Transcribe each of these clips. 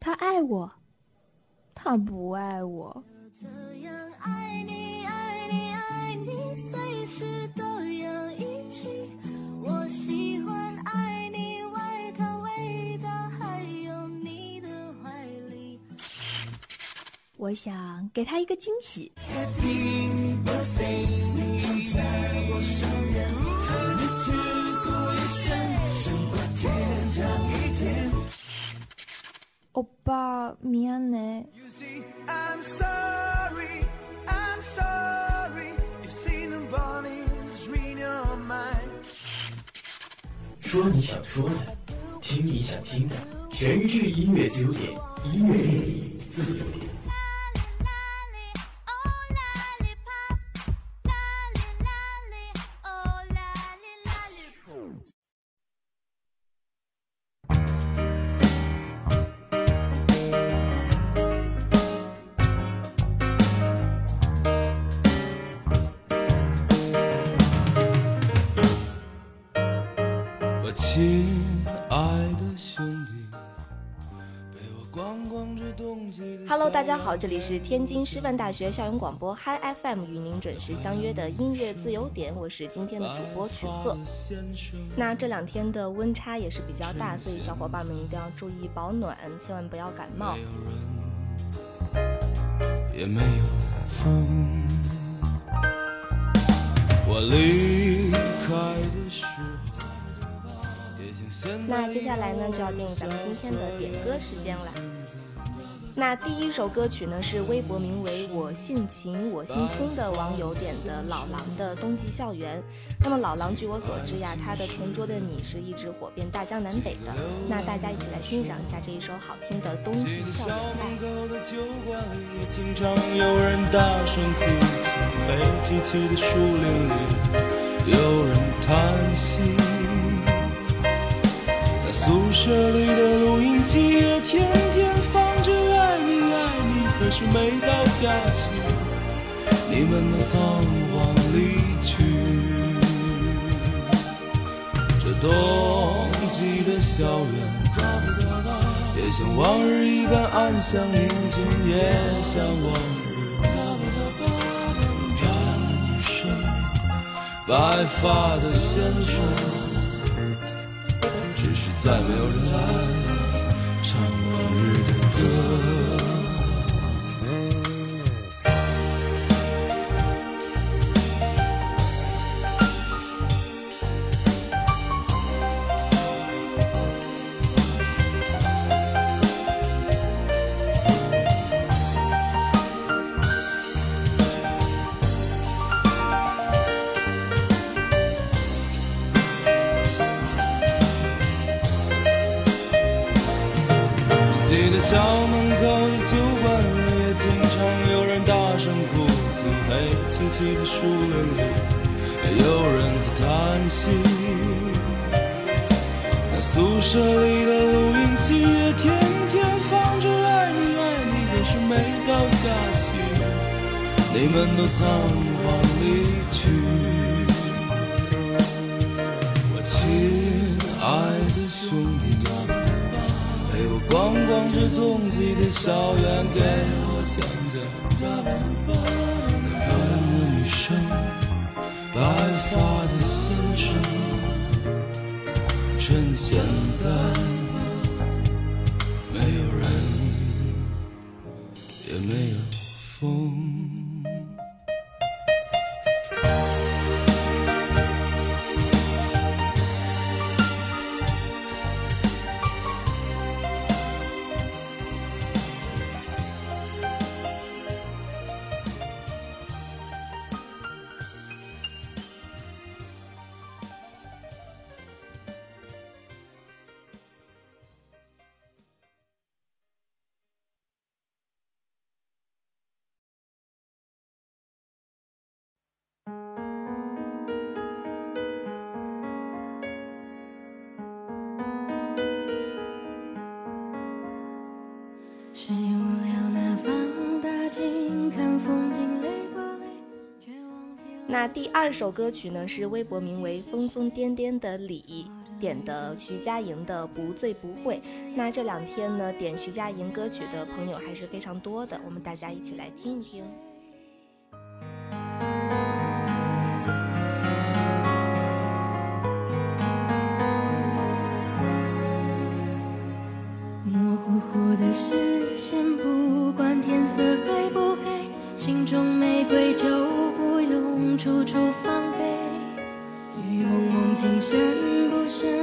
他爱我，他不爱我。这样爱你，爱你，爱你，随时都要一起。我喜我想给他一个惊喜。欧巴，미안해。 I'm sorry, I'm sorry. You see the bodies read your mind. 说你想说的，听你想听的，全日制音乐自由点，音乐电影自由点。 好，这里是天津师范大学校园广播 Hi FM 与您准时相约的音乐自由点，我是今天的主播曲鹤。那这两天的温差也是比较大，所以小伙伴们一定要注意保暖，千万不要感冒。也没有风。我离开的时候，那接下来呢，就要进入咱们今天的点歌时间了。那第一首歌曲呢，是微博名为“我姓秦我姓青”的网友点的老狼的《冬季校园》。那么老狼，据我所知呀，他的《同桌的你》是一直火遍大江南北的。那大家一起来欣赏一下这一首好听的《冬季校园吧》。有人。叹息。宿舍里的录音机也天天“”，每到假期，你们都仓皇离去。这冬季的校园。也像往日一般安详宁静，也像往日。漂亮的女生，白发的先生，只是再没有人来黑漆漆的树林里，有人在叹息。那宿舍里的录音机也天天放着“爱你爱你”，可是每到假期，你们都仓皇离去。我亲爱的兄弟。陪我逛逛这冬季的校园，给我讲讲那漂亮白发的先生。趁现在没有人，也没有风。那第二首歌曲呢是微博名为疯疯癫癫的李点的徐佳莹的不醉不会。那这两天呢点徐佳莹歌曲的朋友还是非常多的我们大家一起来听一听。情深不寿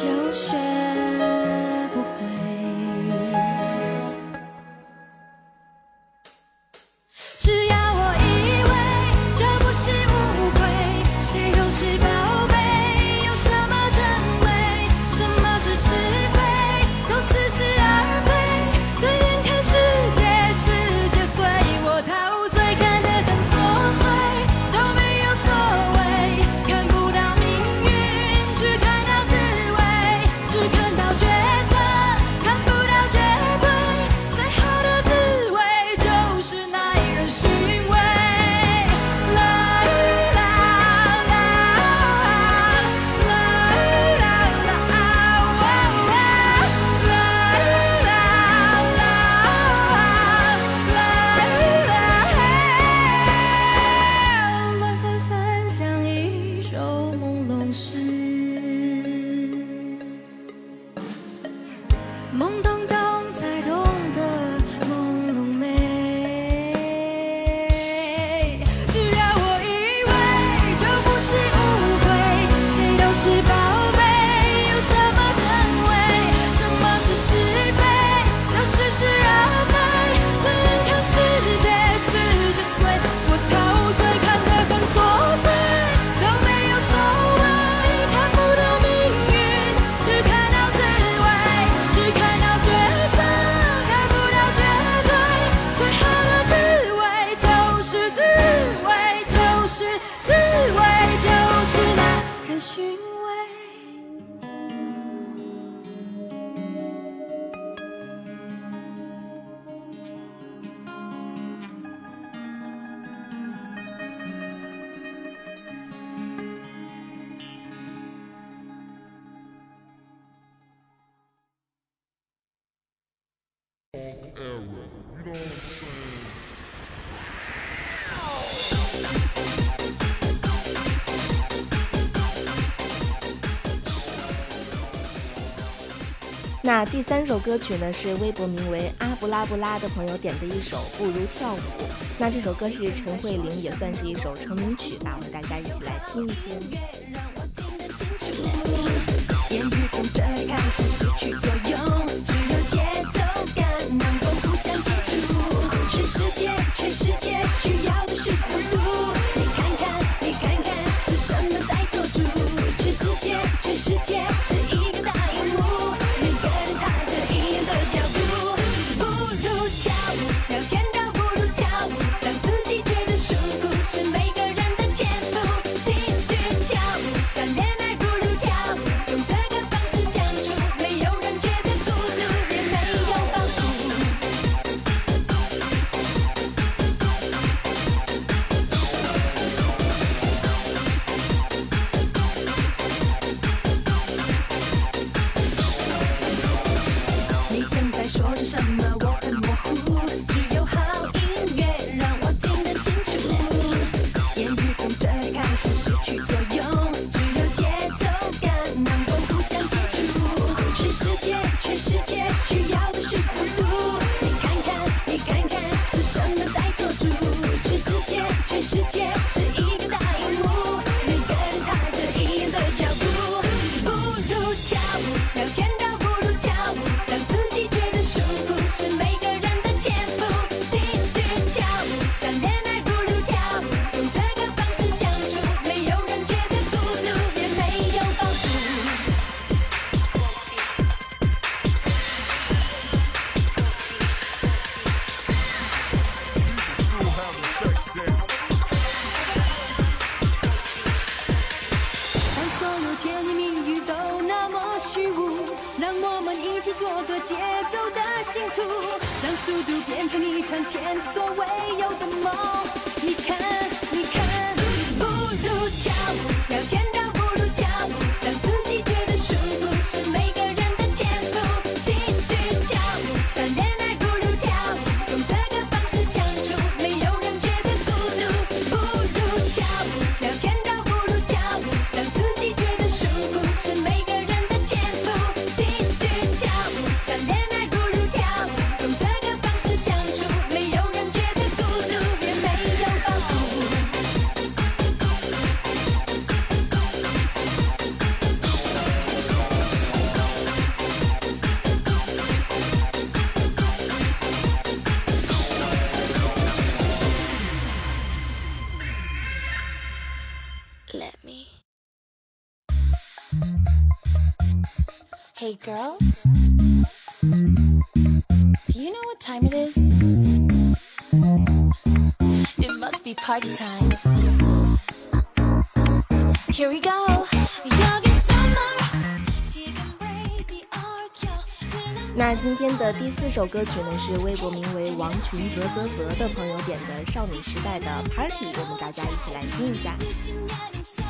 就算那第三首歌曲呢，是微博名为阿布拉布拉的朋友点的一首《不如跳舞》。那这首歌是陈慧琳，也算是一首成名曲吧，我们大家一起来听一听。言语从这开始失去作用。速让速度变成一场前所未有的梦。party time. Here we go. 格格格的朋友点的少女时代的《Party》，我们大家一起来听一下。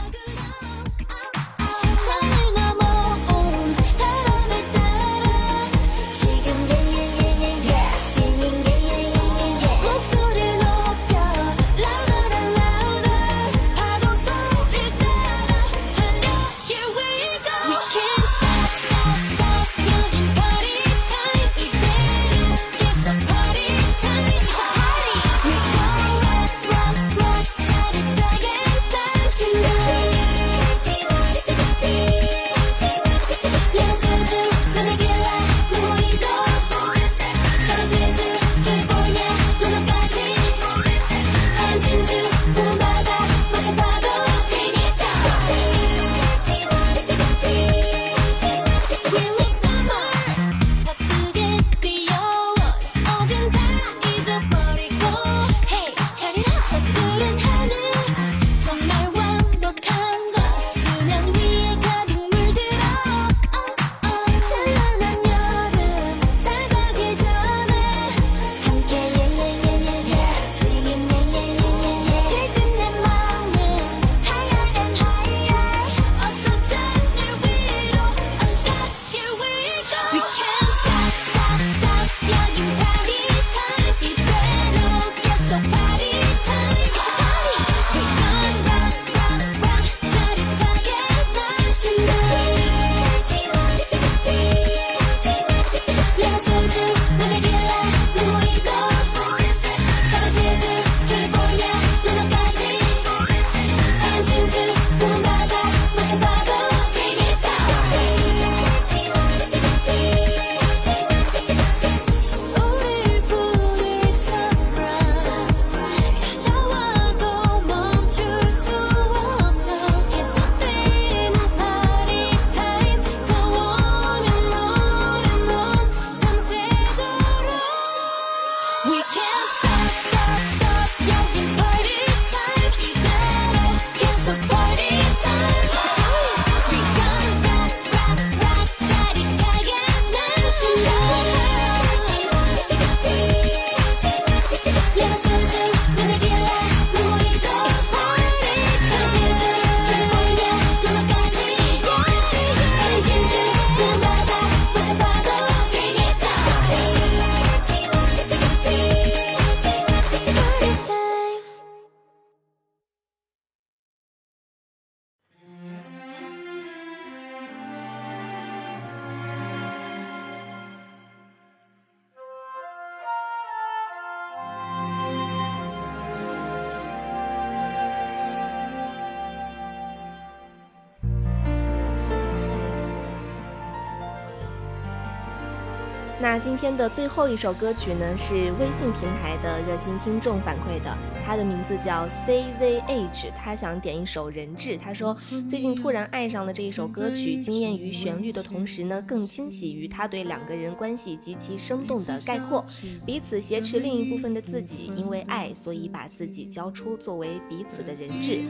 今天的最后一首歌曲呢，是微信平台的热心听众反馈的，他的名字叫 CZH，他想点一首《人质》。他说最近突然爱上了这一首歌曲，惊艳于旋律的同时呢，更惊喜于他对两个人关系极其生动的概括，彼此挟持另一部分的自己，因为爱，所以把自己交出，作为彼此的人质，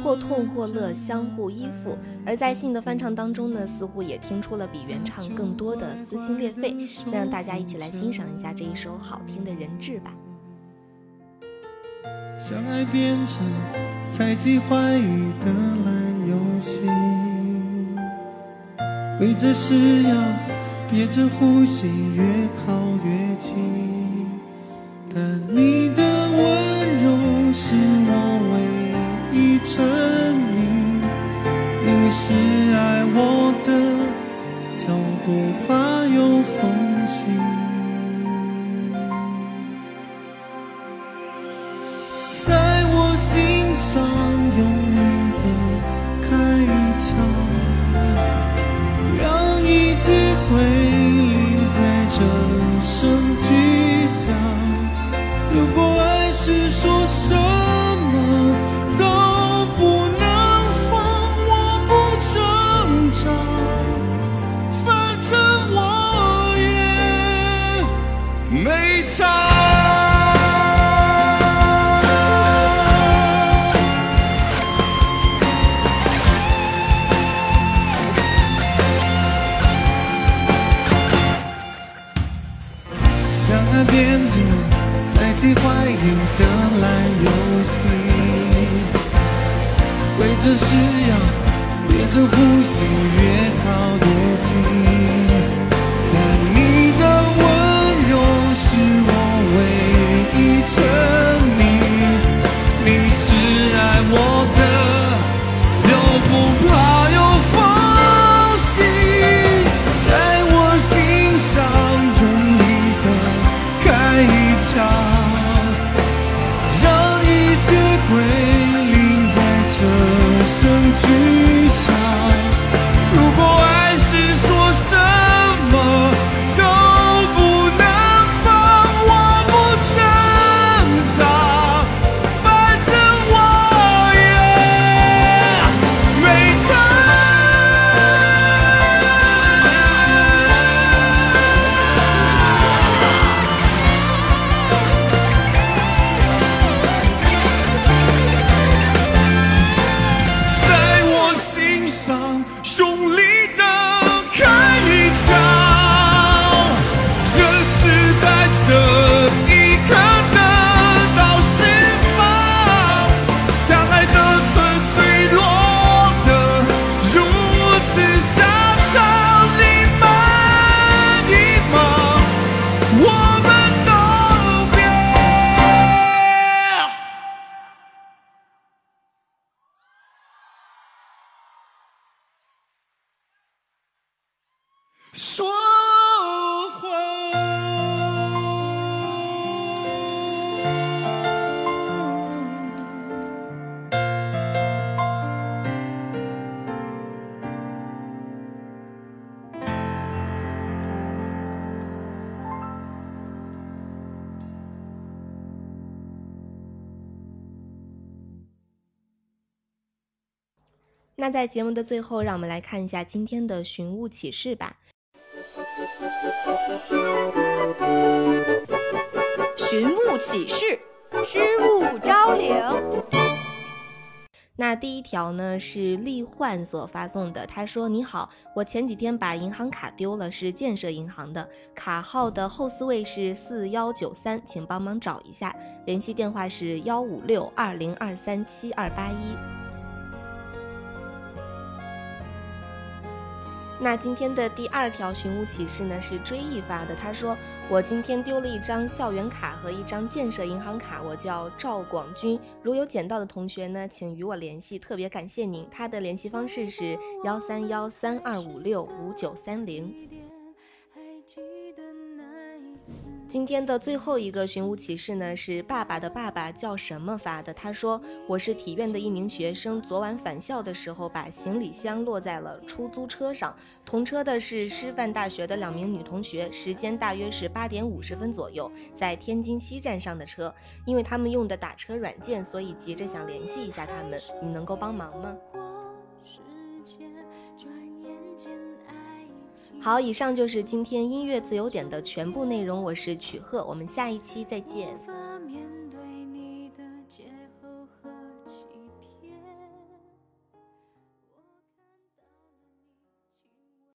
或痛或乐，相互依附。而在信的翻唱当中呢，似乎也听出了比原唱更多的撕心裂肺。那让大家一起来欣赏一下这一首好听的人质吧。相爱变成猜忌怀疑的烂游戏，规则是要憋着呼吸，越靠越近。但你的温柔是我唯一沉溺，你是爱我的。脚步怕有缝隙，说谎。那在节目的最后，让我们来看一下今天的寻物启事吧。启事，失物招领。那第一条呢是立焕所发送的，他说：“你好，我前几天把银行卡丢了，是建设银行的，卡号的后四位是四幺九三，请帮忙找一下，联系电话是幺五六二零二三七二八一。”那今天的第二条寻物启事呢是追忆发的，他说我今天丢了一张校园卡和一张建设银行卡，我叫赵广军，如有捡到的同学呢，请与我联系，特别感谢您。他的联系方式是幺三幺三二五六五九三零。今天的最后一个寻物启事呢，是爸爸的爸爸叫什么发的？他说：“我是体院的一名学生，昨晚返校的时候，把行李箱落在了出租车上。同车的是师范大学的两名女同学，时间大约是八点五十分左右，在天津西站上的车。因为他们用的打车软件，所以急着想联系一下他们。你能够帮忙吗？”好，以上就是今天音乐自由点的全部内容。我是曲鹤，我们下一期再见。